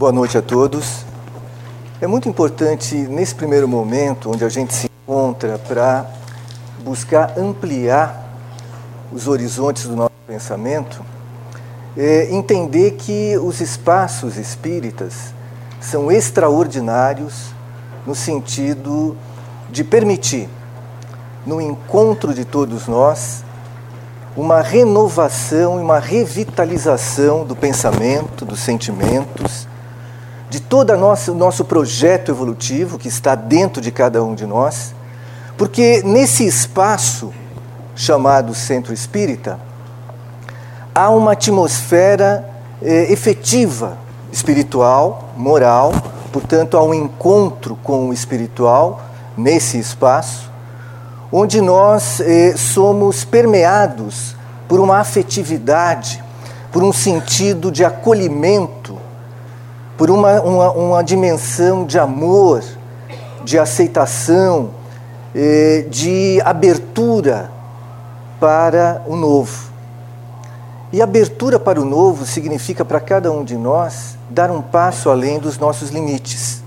Boa noite a todos. É muito importante, nesse primeiro momento, onde a gente se encontra, para buscar ampliar os horizontes do nosso pensamento, é entender que os espaços espíritas são extraordinários no sentido de permitir, no encontro de todos nós, uma renovação e uma revitalização do pensamento, dos sentimentos, de todo o nosso projeto evolutivo que está dentro de cada um de nós, porque nesse espaço chamado Centro Espírita, há uma atmosfera eh, efetiva, espiritual, moral, portanto, há um encontro com o espiritual nesse espaço, onde nós eh, somos permeados por uma afetividade, por um sentido de acolhimento, por uma, uma, uma dimensão de amor, de aceitação, eh, de abertura para o novo. E abertura para o novo significa para cada um de nós dar um passo além dos nossos limites.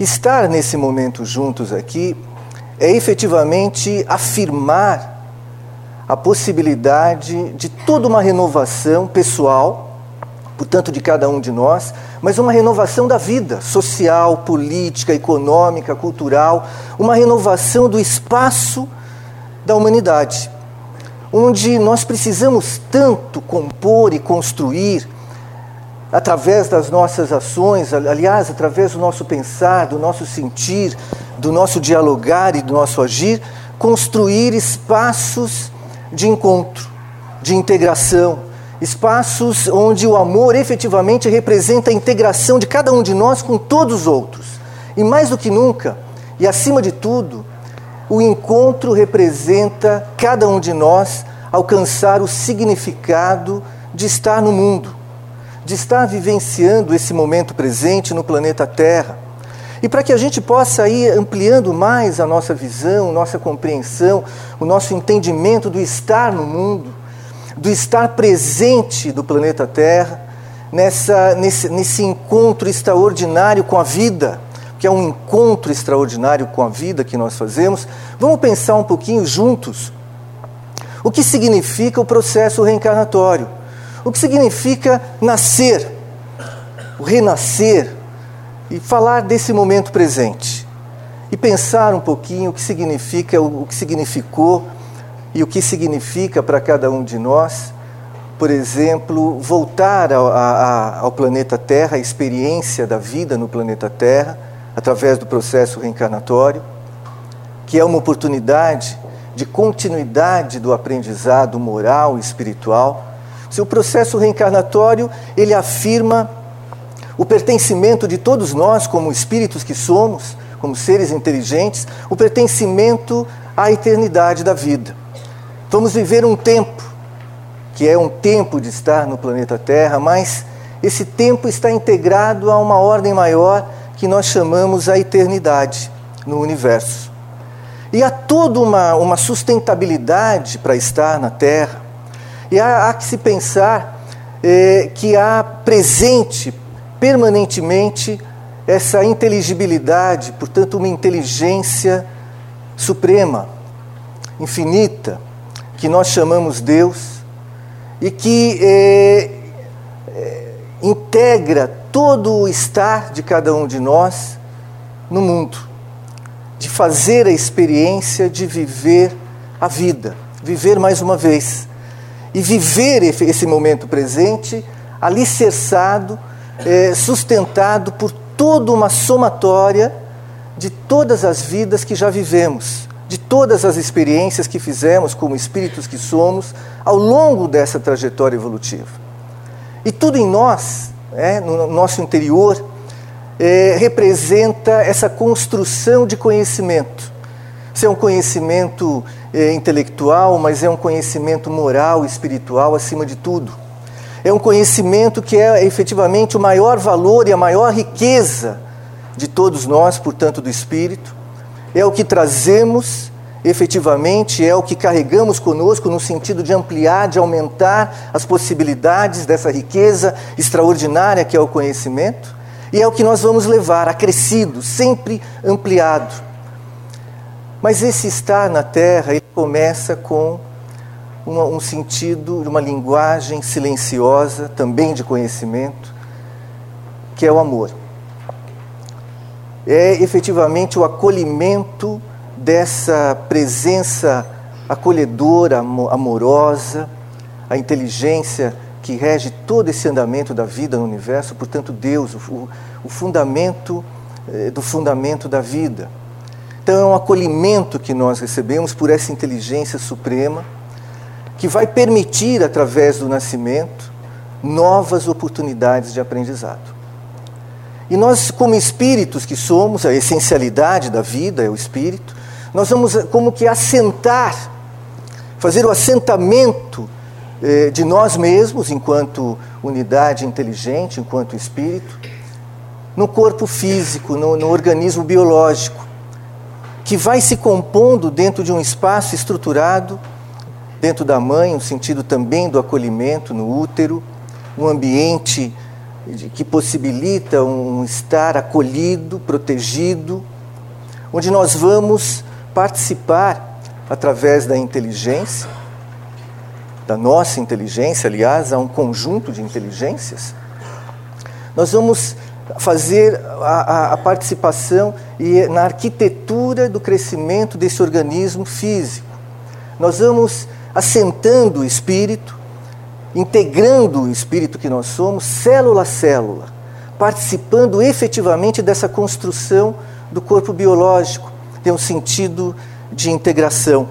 Estar nesse momento juntos aqui é efetivamente afirmar a possibilidade de toda uma renovação pessoal, portanto, de cada um de nós, mas uma renovação da vida social, política, econômica, cultural, uma renovação do espaço da humanidade, onde nós precisamos tanto compor e construir através das nossas ações, aliás, através do nosso pensar, do nosso sentir, do nosso dialogar e do nosso agir, construir espaços de encontro, de integração, espaços onde o amor efetivamente representa a integração de cada um de nós com todos os outros. E mais do que nunca, e acima de tudo, o encontro representa cada um de nós alcançar o significado de estar no mundo de estar vivenciando esse momento presente no planeta Terra. E para que a gente possa ir ampliando mais a nossa visão, nossa compreensão, o nosso entendimento do estar no mundo, do estar presente do planeta Terra, nessa, nesse, nesse encontro extraordinário com a vida, que é um encontro extraordinário com a vida que nós fazemos, vamos pensar um pouquinho juntos o que significa o processo reencarnatório. O que significa nascer, o renascer, e falar desse momento presente. E pensar um pouquinho o que significa, o que significou e o que significa para cada um de nós, por exemplo, voltar ao, a, ao planeta Terra, a experiência da vida no planeta Terra, através do processo reencarnatório, que é uma oportunidade de continuidade do aprendizado moral e espiritual seu processo reencarnatório, ele afirma o pertencimento de todos nós, como espíritos que somos, como seres inteligentes, o pertencimento à eternidade da vida. Vamos viver um tempo, que é um tempo de estar no planeta Terra, mas esse tempo está integrado a uma ordem maior que nós chamamos a eternidade no universo. E há toda uma, uma sustentabilidade para estar na Terra, e há, há que se pensar é, que há presente permanentemente essa inteligibilidade, portanto, uma inteligência suprema, infinita, que nós chamamos Deus e que é, é, integra todo o estar de cada um de nós no mundo, de fazer a experiência de viver a vida, viver mais uma vez e viver esse momento presente alicerçado, é, sustentado por toda uma somatória de todas as vidas que já vivemos, de todas as experiências que fizemos como espíritos que somos ao longo dessa trajetória evolutiva. E tudo em nós, é, no nosso interior, é, representa essa construção de conhecimento. Isso é um conhecimento é, intelectual, mas é um conhecimento moral espiritual acima de tudo. É um conhecimento que é efetivamente o maior valor e a maior riqueza de todos nós, portanto, do espírito. É o que trazemos efetivamente é o que carregamos conosco no sentido de ampliar, de aumentar as possibilidades dessa riqueza extraordinária que é o conhecimento, e é o que nós vamos levar, acrescido, sempre ampliado. Mas esse estar na Terra, ele começa com uma, um sentido, uma linguagem silenciosa, também de conhecimento, que é o amor. É efetivamente o acolhimento dessa presença acolhedora, amorosa, a inteligência que rege todo esse andamento da vida no universo, portanto, Deus, o, o fundamento eh, do fundamento da vida. Então, é um acolhimento que nós recebemos por essa inteligência suprema, que vai permitir, através do nascimento, novas oportunidades de aprendizado. E nós, como espíritos que somos, a essencialidade da vida é o espírito, nós vamos como que assentar, fazer o assentamento eh, de nós mesmos, enquanto unidade inteligente, enquanto espírito, no corpo físico, no, no organismo biológico, que vai se compondo dentro de um espaço estruturado, dentro da mãe, no sentido também do acolhimento no útero, um ambiente que possibilita um estar acolhido, protegido, onde nós vamos participar através da inteligência, da nossa inteligência, aliás, há um conjunto de inteligências, nós vamos fazer a, a, a, participação e na arquitetura do crescimento desse organismo físico. Nós vamos assentando o espírito, integrando o espírito que nós somos, célula a célula, participando efetivamente dessa construção do corpo biológico, tem um sentido de integração,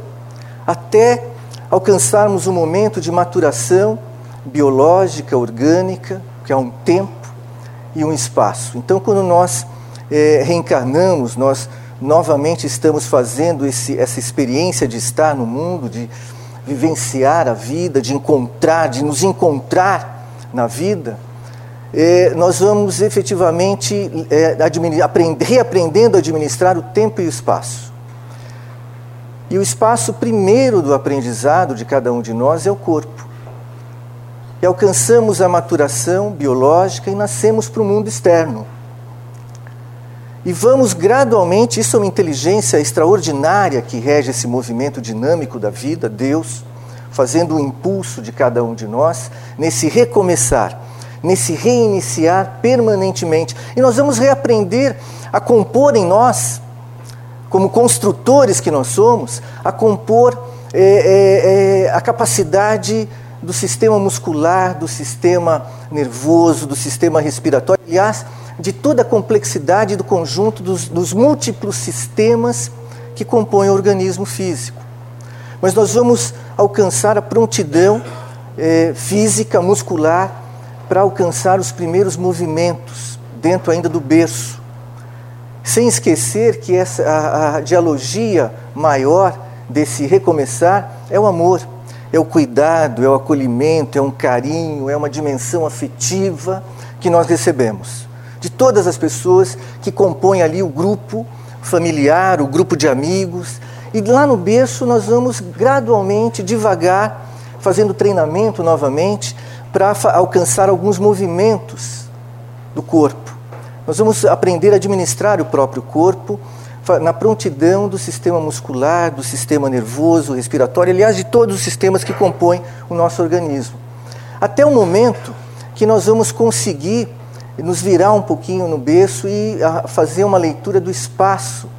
até alcançarmos um momento de maturação biológica, orgânica, que é um tempo e um espaço. Então, quando nós é, reencarnamos, nós novamente estamos fazendo esse, essa experiência de estar no mundo, de vivenciar a vida, de encontrar, de nos encontrar na vida, é, nós vamos efetivamente aprender, reaprendendo a administrar o tempo e o espaço. E o espaço primeiro do aprendizado de cada um de nós é o corpo. E alcançamos a maturação biológica e nascemos para o mundo externo. E vamos gradualmente, isso é uma inteligência extraordinária que rege esse movimento dinâmico da vida, Deus, fazendo o impulso de cada um de nós nesse recomeçar nesse reiniciar permanentemente. E nós vamos reaprender a compor em nós, como construtores que nós somos, a compor é, é, é, a capacidade do sistema muscular, do sistema nervoso, do sistema respiratório, aliás, de toda a complexidade do conjunto dos, dos múltiplos sistemas que compõem o organismo físico. Mas nós vamos alcançar a prontidão é, física, muscular, para alcançar os primeiros movimentos dentro ainda do berço. Sem esquecer que essa, a, a dialogia maior desse recomeçar é o amor, é o cuidado, é o acolhimento, é um carinho, é uma dimensão afetiva que nós recebemos de todas as pessoas que compõem ali o grupo familiar, o grupo de amigos. E lá no berço nós vamos gradualmente, devagar, fazendo treinamento novamente, para alcançar alguns movimentos do corpo. Nós vamos aprender a administrar o próprio corpo na prontidão do sistema muscular, do sistema nervoso, respiratório, aliás, de todos os sistemas que compõem o nosso organismo. Até o momento que nós vamos conseguir nos virar um pouquinho no berço e fazer uma leitura do espaço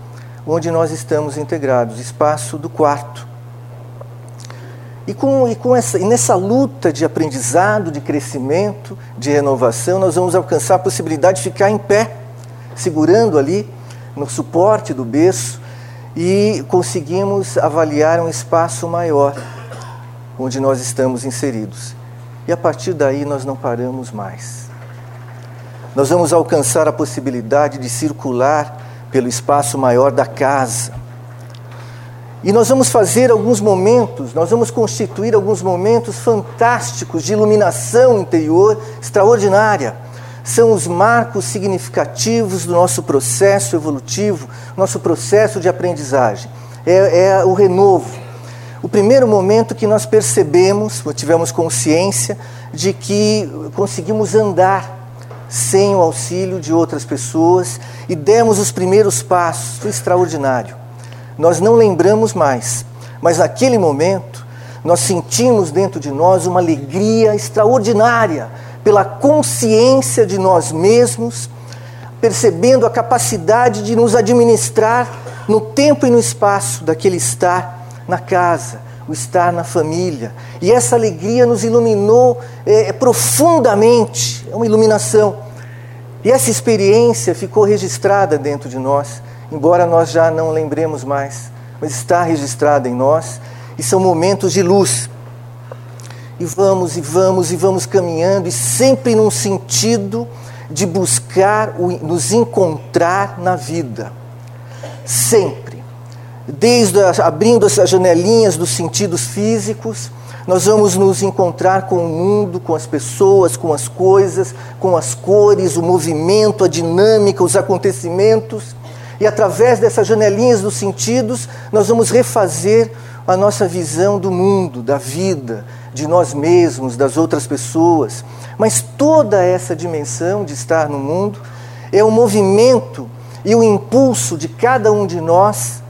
onde nós estamos integrados, espaço do quarto. E, com, e, com essa, e nessa luta de aprendizado, de crescimento, de renovação, nós vamos alcançar a possibilidade de ficar em pé, segurando ali no suporte do berço e conseguimos avaliar um espaço maior onde nós estamos inseridos. E a partir daí nós não paramos mais. Nós vamos alcançar a possibilidade de circular pelo espaço maior da casa e nós vamos fazer alguns momentos, nós vamos constituir alguns momentos fantásticos de iluminação interior extraordinária. São os marcos significativos do nosso processo evolutivo, nosso processo de aprendizagem. é, é o renovo. O primeiro momento que nós percebemos, tivemos consciência de que conseguimos andar sem o auxílio de outras pessoas e demos os primeiros passos, foi extraordinário. Nós não lembramos mais, mas naquele momento nós sentimos dentro de nós uma alegria extraordinária pela consciência de nós mesmos, percebendo a capacidade de nos administrar no tempo e no espaço daquele estar na casa, estar na família. E essa alegria nos iluminou é, é, profundamente, é uma iluminação. E essa experiência ficou registrada dentro de nós, embora nós já não lembremos mais, mas está registrada em nós, e são momentos de luz. E vamos, e vamos, e vamos caminhando, e sempre num sentido de buscar nos encontrar na vida. Sempre. Desde abrindo as janelinhas dos sentidos físicos, nós vamos nos encontrar com o mundo, com as pessoas, com as coisas, com as cores, o movimento, a dinâmica, os acontecimentos. E através dessas janelinhas dos sentidos, nós vamos refazer a nossa visão do mundo, da vida, de nós mesmos, das outras pessoas. Mas toda essa dimensão de estar no mundo é o movimento e o impulso de cada um de nós,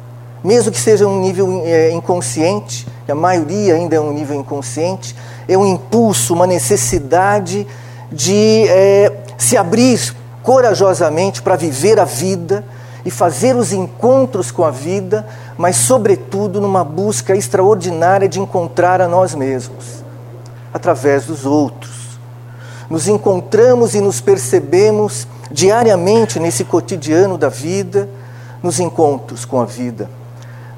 mesmo que seja um nível é, inconsciente, a maioria ainda é um nível inconsciente, é um impulso, uma necessidade de é, se abrir corajosamente para viver a vida e fazer os encontros com a vida, mas, sobretudo, numa busca extraordinária de encontrar a nós mesmos, através dos outros. Nos encontramos e nos percebemos diariamente nesse cotidiano da vida, nos encontros com a vida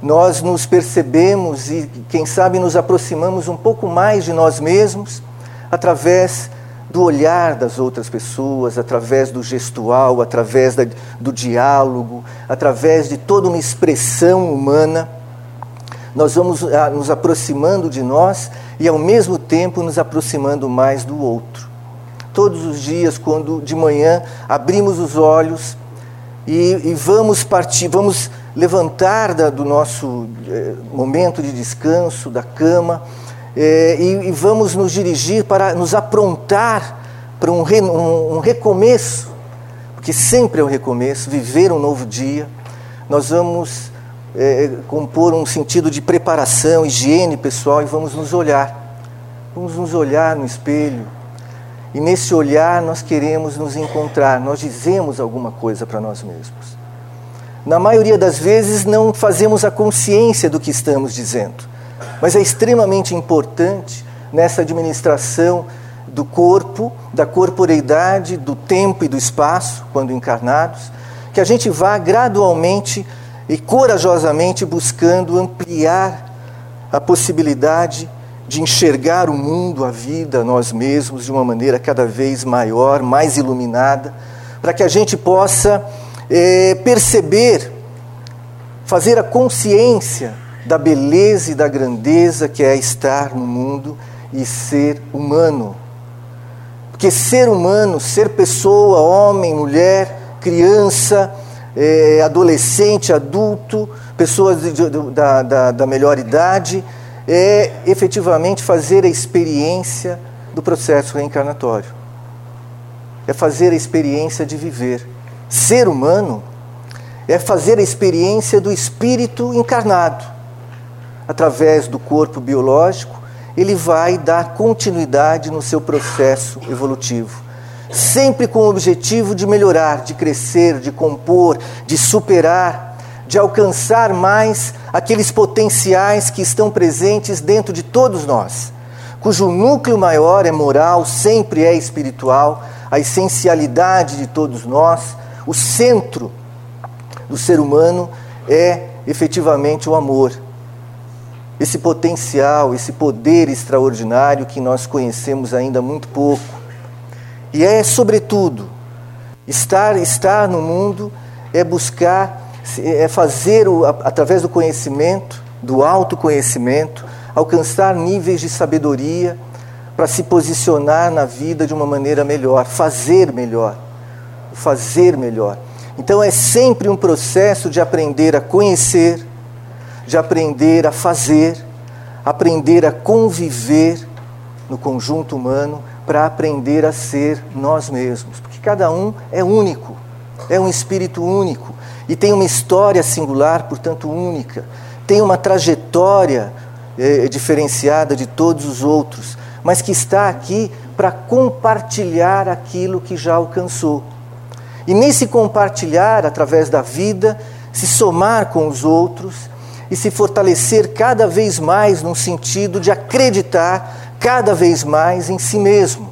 nós nos percebemos e, quem sabe, nos aproximamos um pouco mais de nós mesmos através do olhar das outras pessoas, através do gestual, através da, do diálogo, através de toda uma expressão humana. Nós vamos ah, nos aproximando de nós e, ao mesmo tempo, nos aproximando mais do outro. Todos os dias, quando de manhã abrimos os olhos e, e vamos partir, vamos levantar da, do nosso eh, momento de descanso, da cama, eh, e, e, vamos nos dirigir para nos aprontar para um, re, um, um recomeço, porque sempre é um recomeço, viver um novo dia. Nós vamos eh, compor um sentido de preparação, higiene pessoal e vamos nos olhar. Vamos nos olhar no espelho. E nesse olhar nós queremos nos encontrar, nós dizemos alguma coisa para nós mesmos na maioria das vezes não fazemos a consciência do que estamos dizendo. Mas é extremamente importante nessa administração do corpo, da corporeidade, do tempo e do espaço, quando encarnados, que a gente vá gradualmente e corajosamente buscando ampliar a possibilidade de enxergar o mundo, a vida, nós mesmos, de uma maneira cada vez maior, mais iluminada, para que a gente possa é, perceber, fazer a consciência da beleza e da grandeza que é estar no mundo e ser humano. Porque ser humano, ser pessoa, homem, mulher, criança, é, adolescente, adulto, pessoas da, da, da melhor idade, é efetivamente fazer a experiência do processo reencarnatório. É fazer a experiência de viver ser humano é fazer a experiência do espírito encarnado. Através do corpo biológico, ele vai dar continuidade no seu processo evolutivo, sempre com o objetivo de melhorar, de crescer, de compor, de superar, de alcançar mais aqueles potenciais que estão presentes dentro de todos nós, cujo núcleo maior é moral, sempre é espiritual, a essencialidade de todos nós o centro do ser humano é efetivamente o amor. Esse potencial, esse poder extraordinário que nós conhecemos ainda muito pouco. E é, sobretudo, estar, estar no mundo é buscar, é fazer, o, através do conhecimento, do autoconhecimento, alcançar níveis de sabedoria para se posicionar na vida de uma maneira melhor, fazer melhor fazer melhor. Então é sempre um processo de aprender a conhecer, de aprender a fazer, aprender a conviver no conjunto humano para aprender a ser nós mesmos, porque cada um é único, é um espírito único e tem uma história singular, portanto única, tem uma trajetória é, diferenciada de todos os outros, mas que está aqui para compartilhar aquilo que já alcançou. E nesse compartilhar, através da vida, se somar com os outros e se fortalecer cada vez mais no sentido de acreditar cada vez mais em si mesmo,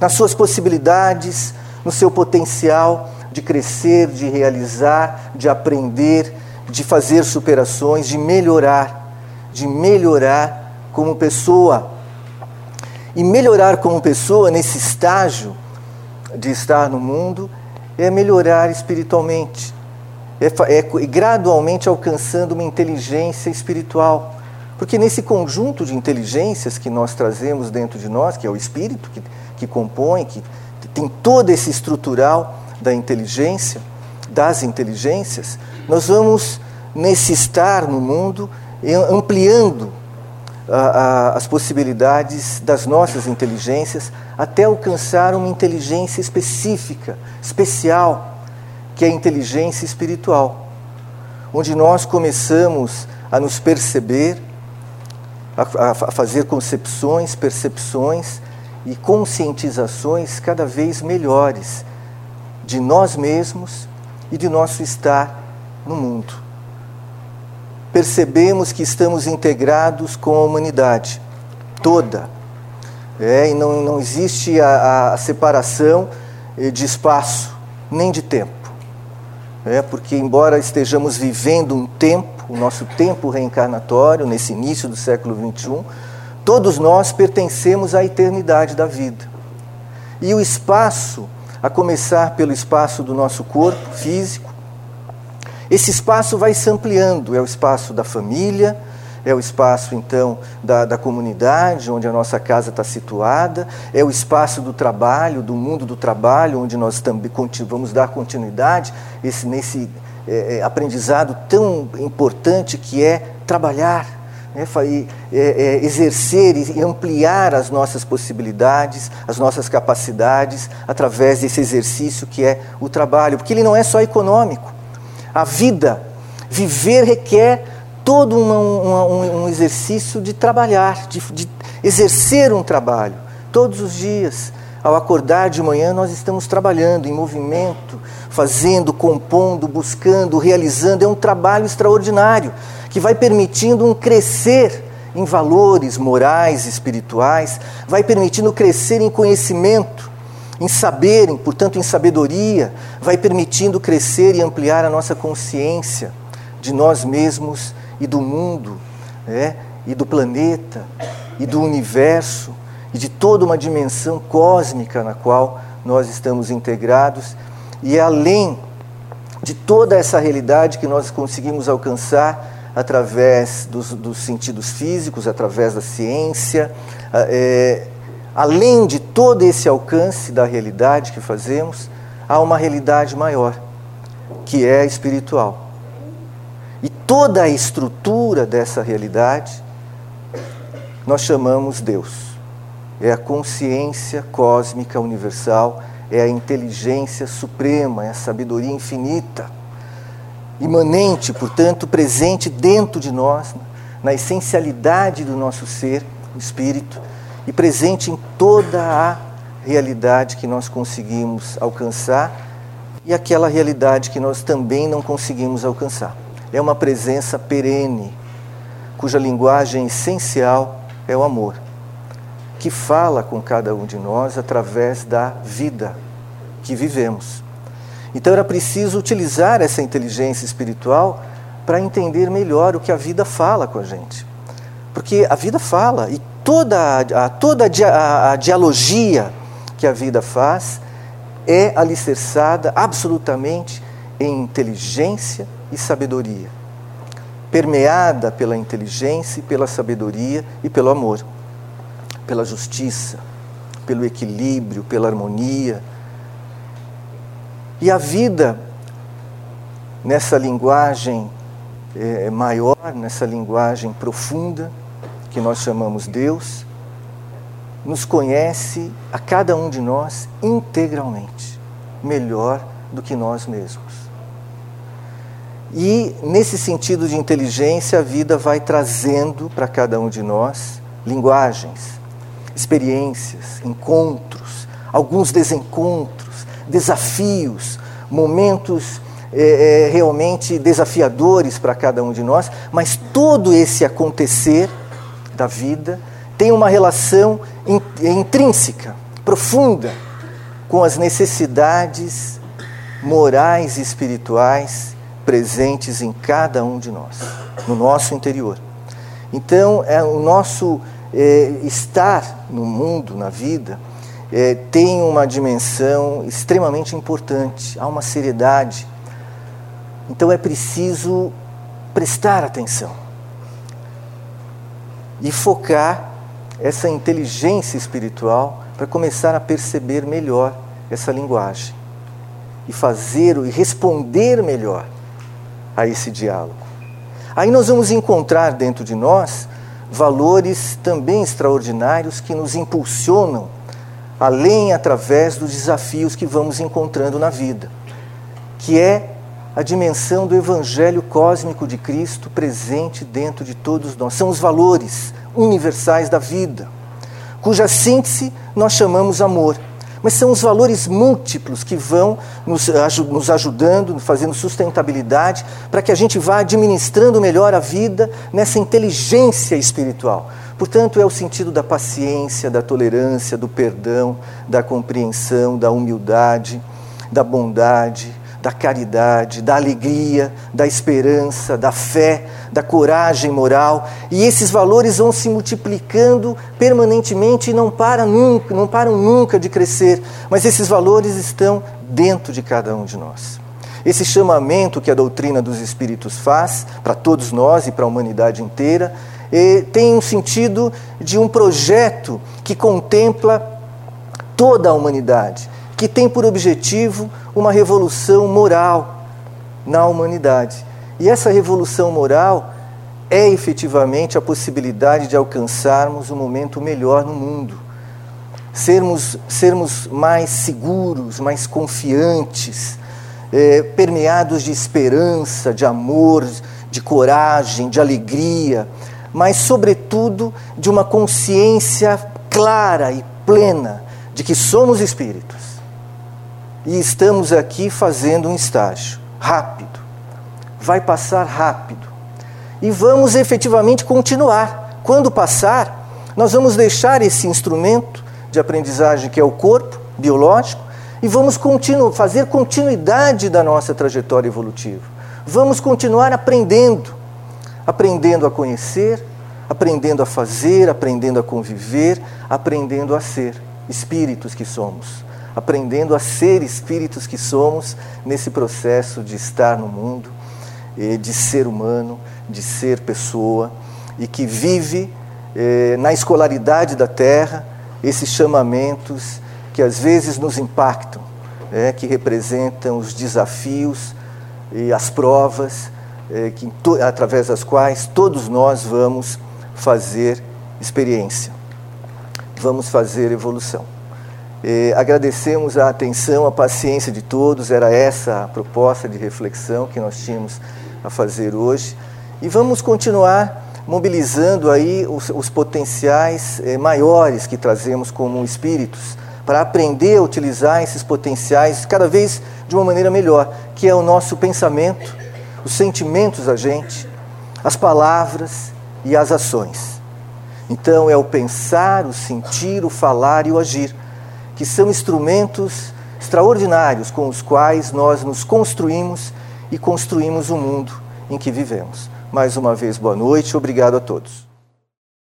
nas suas possibilidades, no seu potencial de crescer, de realizar, de aprender, de fazer superações, de melhorar, de melhorar como pessoa. E melhorar como pessoa nesse estágio de estar no mundo é melhorar espiritualmente, é, é gradualmente alcançando uma inteligência espiritual. Porque nesse conjunto de inteligências que nós trazemos dentro de nós, que é o espírito que, que compõe, que tem todo esse estrutural da inteligência, das inteligências, nós vamos, nesse estar no mundo, ampliando as possibilidades das nossas inteligências até alcançar uma inteligência específica, especial, que é a inteligência espiritual, onde nós começamos a nos perceber, a, a fazer concepções, percepções e conscientizações cada vez melhores de nós mesmos e de nosso estar no mundo. Percebemos que estamos integrados com a humanidade toda. É, e não, não existe a, a separação eh, de espaço nem de tempo. É, porque, embora estejamos vivendo um tempo, o nosso tempo reencarnatório, nesse início do século XXI, todos nós pertencemos à eternidade da vida. E o espaço a começar pelo espaço do nosso corpo físico. Esse espaço vai se ampliando, é o espaço da família, é o espaço então da, da comunidade, onde a nossa casa está situada, é o espaço do trabalho, do mundo do trabalho, onde nós também vamos dar continuidade esse, nesse é, é, aprendizado tão importante que é trabalhar né, é, é, exercer e ampliar as nossas possibilidades, as nossas capacidades, através desse exercício que é o trabalho, porque ele não é só econômico. A vida, viver requer todo uma, uma, um, exercício de trabalhar, de, de exercer um trabalho, todos os dias. Ao acordar de manhã, nós estamos trabalhando em movimento, fazendo, compondo, buscando, realizando. É um trabalho extraordinário que vai permitindo um crescer em valores morais, espirituais, vai permitindo crescer em conhecimento, em saber, portanto, em sabedoria, vai permitindo crescer e ampliar a nossa consciência de nós mesmos e do mundo, né? e do planeta, e do universo, e de toda uma dimensão cósmica na qual nós estamos integrados, e é além de toda essa realidade que nós conseguimos alcançar através dos, dos sentidos físicos, através da ciência, é, além de todo esse alcance da realidade que fazemos, há uma realidade maior, que é espiritual. E toda a estrutura dessa realidade nós chamamos Deus. É a consciência cósmica universal, é a inteligência suprema, é a sabedoria infinita imanente, portanto, presente dentro de nós, na essencialidade do nosso ser, o espírito, e presente em toda a realidade que nós conseguimos alcançar e aquela realidade que nós também não conseguimos alcançar. É uma presença perene, cuja linguagem essencial é o amor, que fala com cada um de nós através da vida que vivemos. Então era preciso utilizar essa inteligência espiritual para entender melhor o que a vida fala com a gente. Porque a vida fala e toda a, toda a, a dialogia que a vida faz é alicerçada absolutamente em inteligência e sabedoria, permeada pela inteligência e pela sabedoria e pelo amor, pela justiça, pelo equilíbrio, pela harmonia, e a vida, nessa linguagem é, maior, nessa linguagem profunda que nós chamamos Deus, nos conhece a cada um de nós integralmente, melhor do que nós mesmos. E nesse sentido de inteligência, a vida vai trazendo para cada um de nós linguagens, experiências, encontros, alguns desencontros, desafios, momentos é, realmente desafiadores para cada um de nós, mas todo esse acontecer da vida tem uma relação intrínseca, profunda, com as necessidades morais e espirituais presentes em cada um de nós, no nosso interior. Então, é o nosso é, estar no mundo, na vida, é, tem uma dimensão extremamente importante, há uma seriedade. Então é preciso prestar atenção e focar essa inteligência espiritual para começar a perceber melhor essa linguagem e fazer e responder melhor a esse diálogo. Aí nós vamos encontrar dentro de nós valores também extraordinários que nos impulsionam além através dos desafios que vamos encontrando na vida, que é a dimensão do evangelho cósmico de Cristo presente dentro de todos nós. São os valores universais da vida, cuja síntese nós chamamos amor. Mas são os valores múltiplos que vão nos, nos ajudando, fazendo sustentabilidade, para que a gente vá administrando melhor a vida nessa inteligência espiritual. Portanto, é o sentido da paciência, da tolerância, do perdão, da compreensão, da humildade, da bondade, da caridade, da alegria, da esperança, da fé, da coragem moral. E esses valores vão se multiplicando permanentemente e não param nunca, não param nunca de crescer. Mas esses valores estão dentro de cada um de nós. Esse chamamento que a doutrina dos espíritos faz para todos nós e para a humanidade inteira tem um sentido de um projeto que contempla toda a humanidade, que tem por objetivo uma revolução moral na humanidade. E essa revolução moral é efetivamente a possibilidade de alcançarmos um momento melhor no mundo. Sermos, sermos mais seguros, mais confiantes, é, permeados de esperança, de amor, de coragem, de alegria, mas, sobretudo, de uma consciência clara e plena de que somos espíritos e estamos aqui fazendo um estágio rápido, vai passar rápido e vamos efetivamente continuar. Quando passar, nós vamos deixar esse instrumento de aprendizagem que é o corpo biológico e vamos continu fazer continuidade da nossa trajetória evolutiva. Vamos continuar aprendendo aprendendo a conhecer, aprendendo a fazer, aprendendo a conviver, aprendendo a ser espíritos que somos, aprendendo a ser espíritos que somos nesse processo de estar no mundo, de ser humano, de ser pessoa e que vive eh, na escolaridade da terra esses chamamentos que às vezes nos impactam, né, que representam os desafios e as provas é, que, através das quais todos nós vamos fazer experiência, vamos fazer evolução. É, agradecemos a atenção, a paciência de todos, era essa a proposta de reflexão que nós tínhamos a fazer hoje. E vamos continuar mobilizando aí os, os potenciais é, maiores que trazemos como espíritos, para aprender a utilizar esses potenciais cada vez de uma maneira melhor, que é o nosso pensamento, os sentimentos a gente, as palavras e as ações. Então é o pensar, o sentir, o falar e o agir, que são instrumentos extraordinários com os quais nós nos construímos e construímos o mundo em que vivemos. Mais uma vez, boa noite, obrigado a todos.